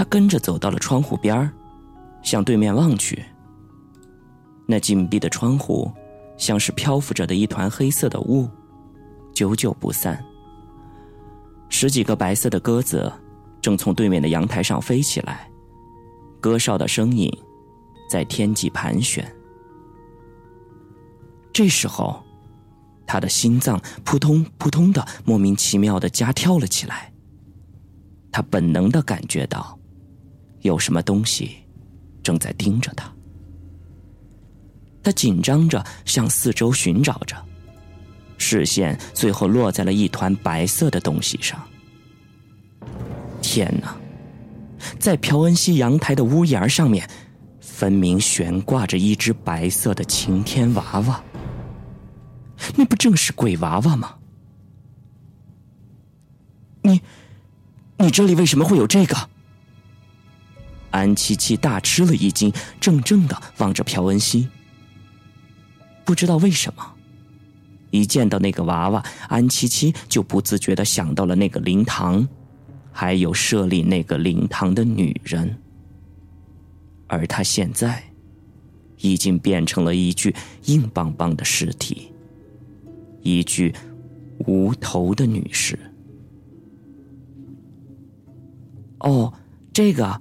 他跟着走到了窗户边，向对面望去。那紧闭的窗户，像是漂浮着的一团黑色的雾，久久不散。十几个白色的鸽子，正从对面的阳台上飞起来，鸽哨的声音，在天际盘旋。这时候，他的心脏扑通扑通的莫名其妙的加跳了起来。他本能的感觉到，有什么东西正在盯着他。他紧张着向四周寻找着，视线最后落在了一团白色的东西上。天哪，在朴恩熙阳台的屋檐上面，分明悬挂着一只白色的晴天娃娃。那不正是鬼娃娃吗？你，你这里为什么会有这个？安七七大吃了一惊，怔怔的望着朴恩熙。不知道为什么，一见到那个娃娃，安七七就不自觉的想到了那个灵堂，还有设立那个灵堂的女人。而她现在，已经变成了一具硬邦邦的尸体，一具无头的女尸。哦，这个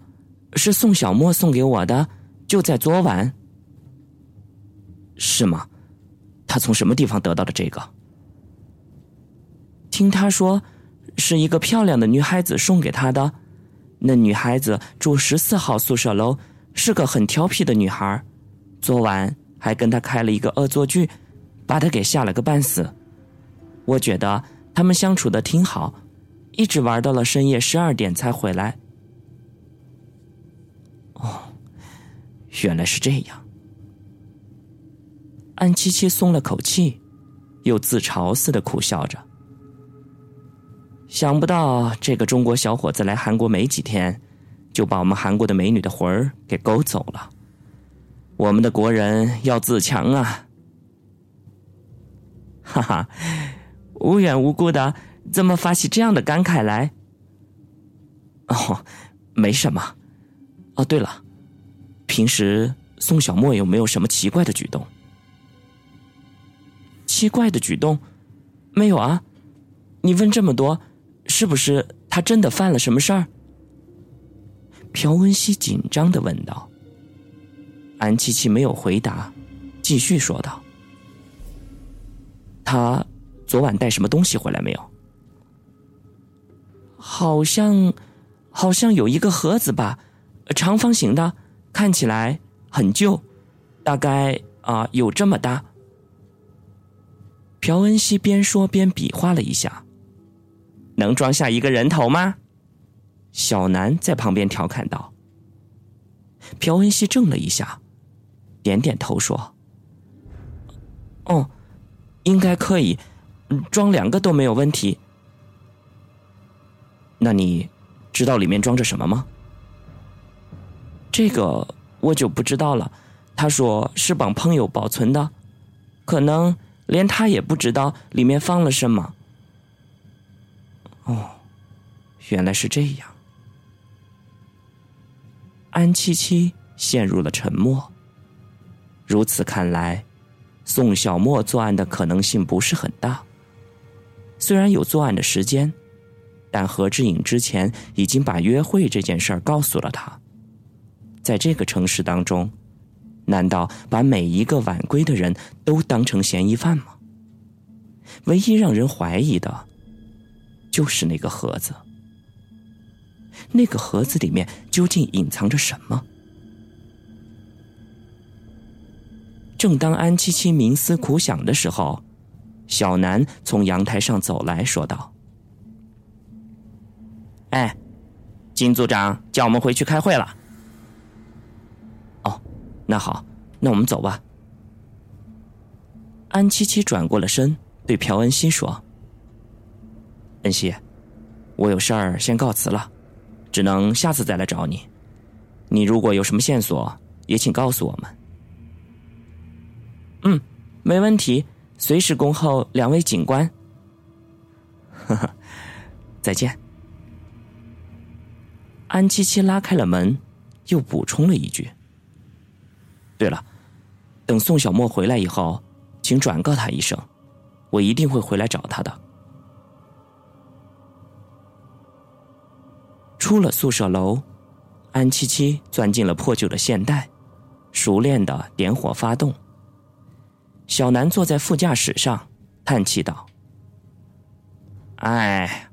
是宋小沫送给我的，就在昨晚。是吗？他从什么地方得到的这个？听他说，是一个漂亮的女孩子送给他的。那女孩子住十四号宿舍楼，是个很调皮的女孩。昨晚还跟他开了一个恶作剧，把他给吓了个半死。我觉得他们相处的挺好，一直玩到了深夜十二点才回来。原来是这样。安七七松了口气，又自嘲似的苦笑着。想不到这个中国小伙子来韩国没几天，就把我们韩国的美女的魂儿给勾走了。我们的国人要自强啊！哈哈，无缘无故的怎么发起这样的感慨来？哦，没什么。哦，对了，平时宋小沫有没有什么奇怪的举动？奇怪的举动，没有啊？你问这么多，是不是他真的犯了什么事儿？朴恩熙紧张的问道。安琪琪没有回答，继续说道：“他昨晚带什么东西回来没有？好像，好像有一个盒子吧，长方形的，看起来很旧，大概啊有这么大。”朴恩熙边说边比划了一下，能装下一个人头吗？小南在旁边调侃道。朴恩熙怔了一下，点点头说：“哦，应该可以，装两个都没有问题。那你知道里面装着什么吗？这个我就不知道了。他说是帮朋友保存的，可能。”连他也不知道里面放了什么。哦，原来是这样。安七七陷入了沉默。如此看来，宋小沫作案的可能性不是很大。虽然有作案的时间，但何志颖之前已经把约会这件事儿告诉了他。在这个城市当中。难道把每一个晚归的人都当成嫌疑犯吗？唯一让人怀疑的，就是那个盒子。那个盒子里面究竟隐藏着什么？正当安七七冥思苦想的时候，小南从阳台上走来说道：“哎，金组长叫我们回去开会了。”那好，那我们走吧。安七七转过了身，对朴恩熙说：“恩熙，我有事儿先告辞了，只能下次再来找你。你如果有什么线索，也请告诉我们。”嗯，没问题，随时恭候两位警官。呵呵，再见。安七七拉开了门，又补充了一句：“对了，等宋小沫回来以后，请转告他一声，我一定会回来找他的。”出了宿舍楼，安七七钻进了破旧的线袋，熟练的点火发动。小南坐在副驾驶上，叹气道：“哎，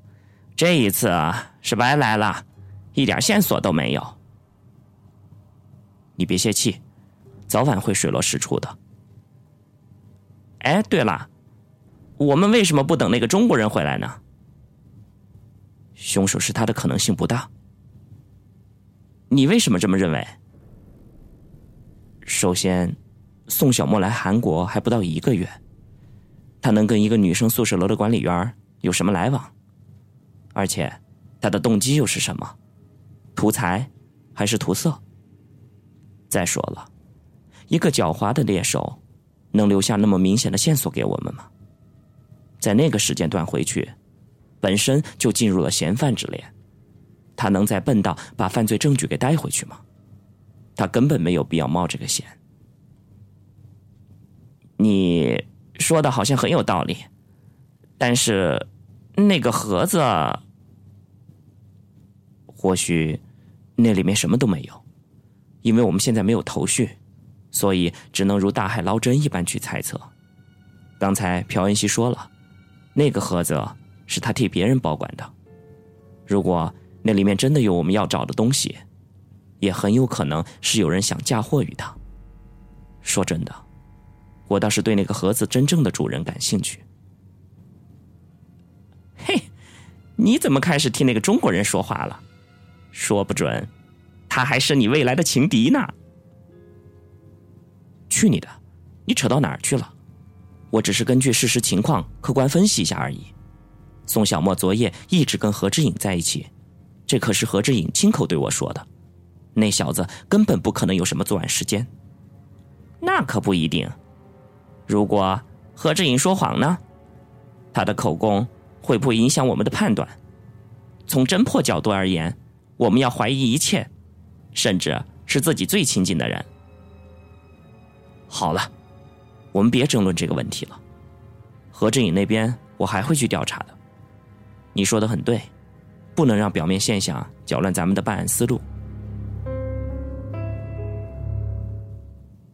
这一次啊，是白来了。”一点线索都没有，你别泄气，早晚会水落石出的。哎，对了，我们为什么不等那个中国人回来呢？凶手是他的可能性不大。你为什么这么认为？首先，宋小沫来韩国还不到一个月，他能跟一个女生宿舍楼的管理员有什么来往？而且，他的动机又是什么？图财，还是图色？再说了，一个狡猾的猎手，能留下那么明显的线索给我们吗？在那个时间段回去，本身就进入了嫌犯之列，他能再笨到把犯罪证据给带回去吗？他根本没有必要冒这个险。你说的好像很有道理，但是那个盒子，或许。那里面什么都没有，因为我们现在没有头绪，所以只能如大海捞针一般去猜测。刚才朴恩熙说了，那个盒子是他替别人保管的。如果那里面真的有我们要找的东西，也很有可能是有人想嫁祸于他。说真的，我倒是对那个盒子真正的主人感兴趣。嘿，你怎么开始替那个中国人说话了？说不准，他还是你未来的情敌呢。去你的！你扯到哪儿去了？我只是根据事实情况客观分析一下而已。宋小沫昨夜一直跟何志颖在一起，这可是何志颖亲口对我说的。那小子根本不可能有什么作案时间。那可不一定。如果何志颖说谎呢？他的口供会不会影响我们的判断？从侦破角度而言。我们要怀疑一切，甚至是自己最亲近的人。好了，我们别争论这个问题了。何志颖那边，我还会去调查的。你说的很对，不能让表面现象搅乱咱们的办案思路。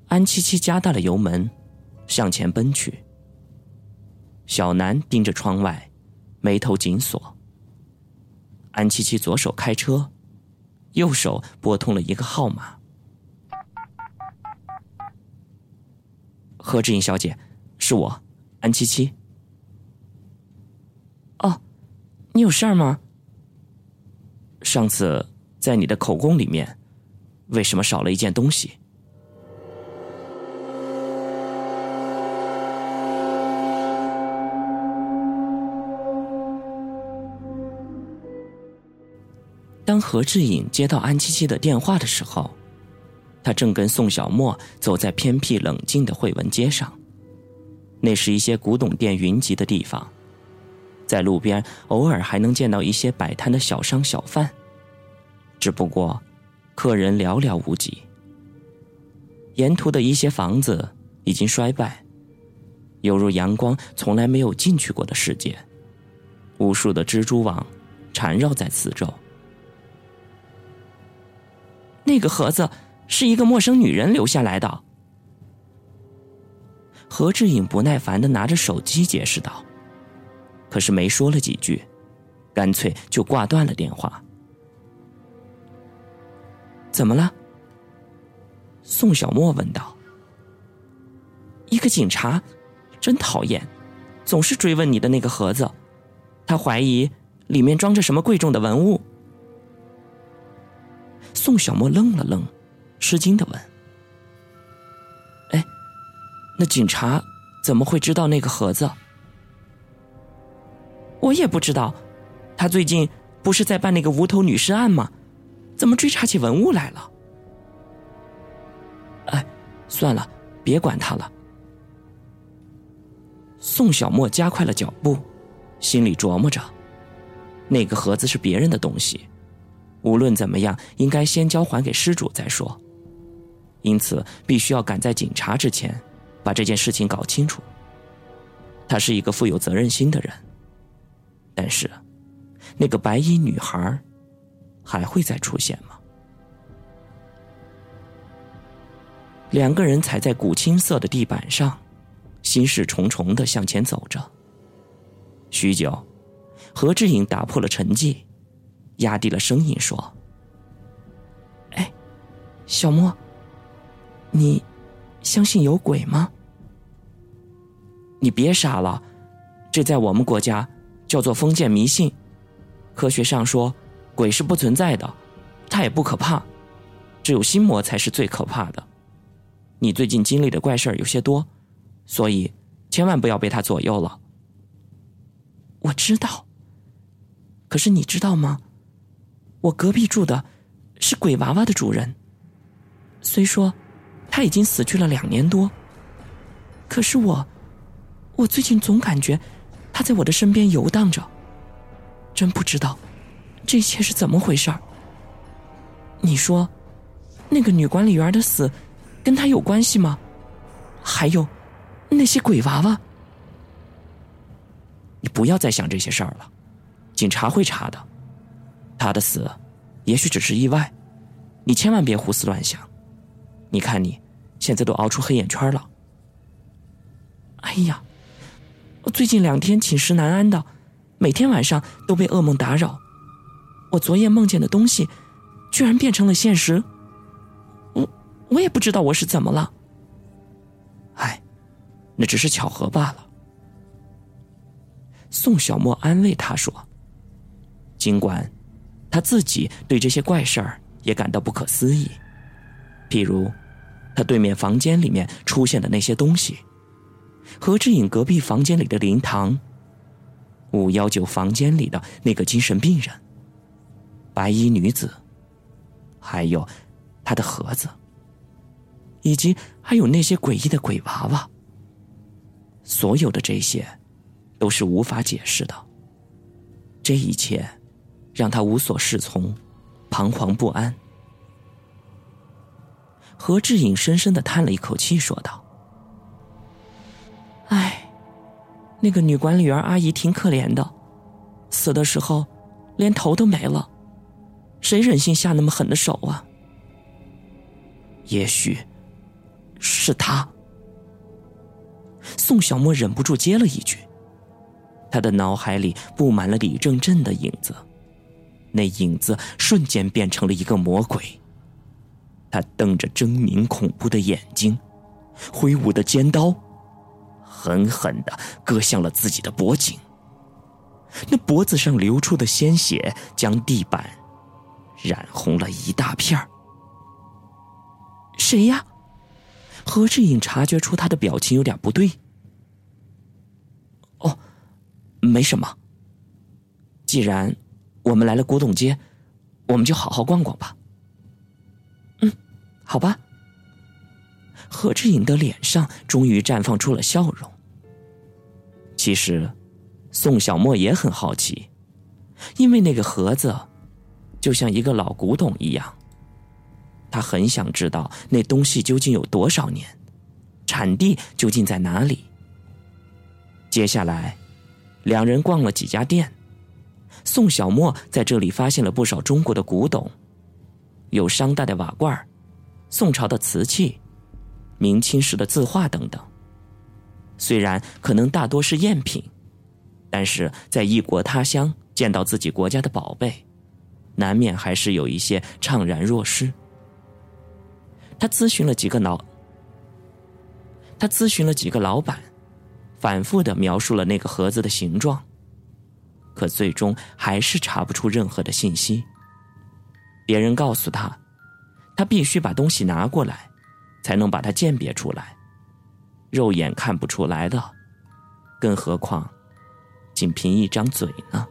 安七七加大了油门，向前奔去。小南盯着窗外，眉头紧锁。安七七左手开车，右手拨通了一个号码。何志颖小姐，是我，安七七。哦，你有事儿吗？上次在你的口供里面，为什么少了一件东西？当何志颖接到安七七的电话的时候，他正跟宋小沫走在偏僻冷静的惠文街上。那是一些古董店云集的地方，在路边偶尔还能见到一些摆摊的小商小贩，只不过客人寥寥无几。沿途的一些房子已经衰败，犹如阳光从来没有进去过的世界，无数的蜘蛛网缠绕在四周。那个盒子是一个陌生女人留下来的。何志颖不耐烦的拿着手机解释道，可是没说了几句，干脆就挂断了电话。怎么了？宋小莫问道。一个警察，真讨厌，总是追问你的那个盒子，他怀疑里面装着什么贵重的文物。宋小莫愣了愣，吃惊的问：“哎，那警察怎么会知道那个盒子？”我也不知道，他最近不是在办那个无头女尸案吗？怎么追查起文物来了？哎，算了，别管他了。宋小沫加快了脚步，心里琢磨着：那个盒子是别人的东西。无论怎么样，应该先交还给失主再说。因此，必须要赶在警察之前，把这件事情搞清楚。他是一个富有责任心的人，但是，那个白衣女孩还会再出现吗？两个人踩在古青色的地板上，心事重重的向前走着。许久，何志颖打破了沉寂，压低了声音说：“哎，小莫。”你相信有鬼吗？你别傻了，这在我们国家叫做封建迷信。科学上说，鬼是不存在的，它也不可怕，只有心魔才是最可怕的。你最近经历的怪事儿有些多，所以千万不要被它左右了。我知道，可是你知道吗？我隔壁住的是鬼娃娃的主人，虽说。他已经死去了两年多，可是我，我最近总感觉他在我的身边游荡着。真不知道这一切是怎么回事儿。你说，那个女管理员的死跟他有关系吗？还有那些鬼娃娃？你不要再想这些事儿了，警察会查的。他的死也许只是意外，你千万别胡思乱想。你看你。现在都熬出黑眼圈了。哎呀，我最近两天寝食难安的，每天晚上都被噩梦打扰。我昨夜梦见的东西，居然变成了现实。我我也不知道我是怎么了。哎，那只是巧合罢了。宋小沫安慰他说：“尽管他自己对这些怪事儿也感到不可思议，譬如……”他对面房间里面出现的那些东西，何志颖隔壁房间里的灵堂，五幺九房间里的那个精神病人，白衣女子，还有他的盒子，以及还有那些诡异的鬼娃娃，所有的这些，都是无法解释的。这一切，让他无所适从，彷徨不安。何志颖深深的叹了一口气，说道：“哎，那个女管理员阿姨挺可怜的，死的时候连头都没了，谁忍心下那么狠的手啊？也许是他。”宋小沫忍不住接了一句，他的脑海里布满了李正振的影子，那影子瞬间变成了一个魔鬼。他瞪着狰狞恐怖的眼睛，挥舞的尖刀，狠狠的割向了自己的脖颈。那脖子上流出的鲜血将地板染红了一大片谁呀？何志颖察觉出他的表情有点不对。哦，没什么。既然我们来了古董街，我们就好好逛逛吧。好吧，何志颖的脸上终于绽放出了笑容。其实，宋小莫也很好奇，因为那个盒子就像一个老古董一样，他很想知道那东西究竟有多少年，产地究竟在哪里。接下来，两人逛了几家店，宋小莫在这里发现了不少中国的古董，有商代的瓦罐儿。宋朝的瓷器、明清时的字画等等，虽然可能大多是赝品，但是在异国他乡见到自己国家的宝贝，难免还是有一些怅然若失。他咨询了几个老，他咨询了几个老板，反复的描述了那个盒子的形状，可最终还是查不出任何的信息。别人告诉他。他必须把东西拿过来，才能把它鉴别出来。肉眼看不出来的，更何况仅凭一张嘴呢？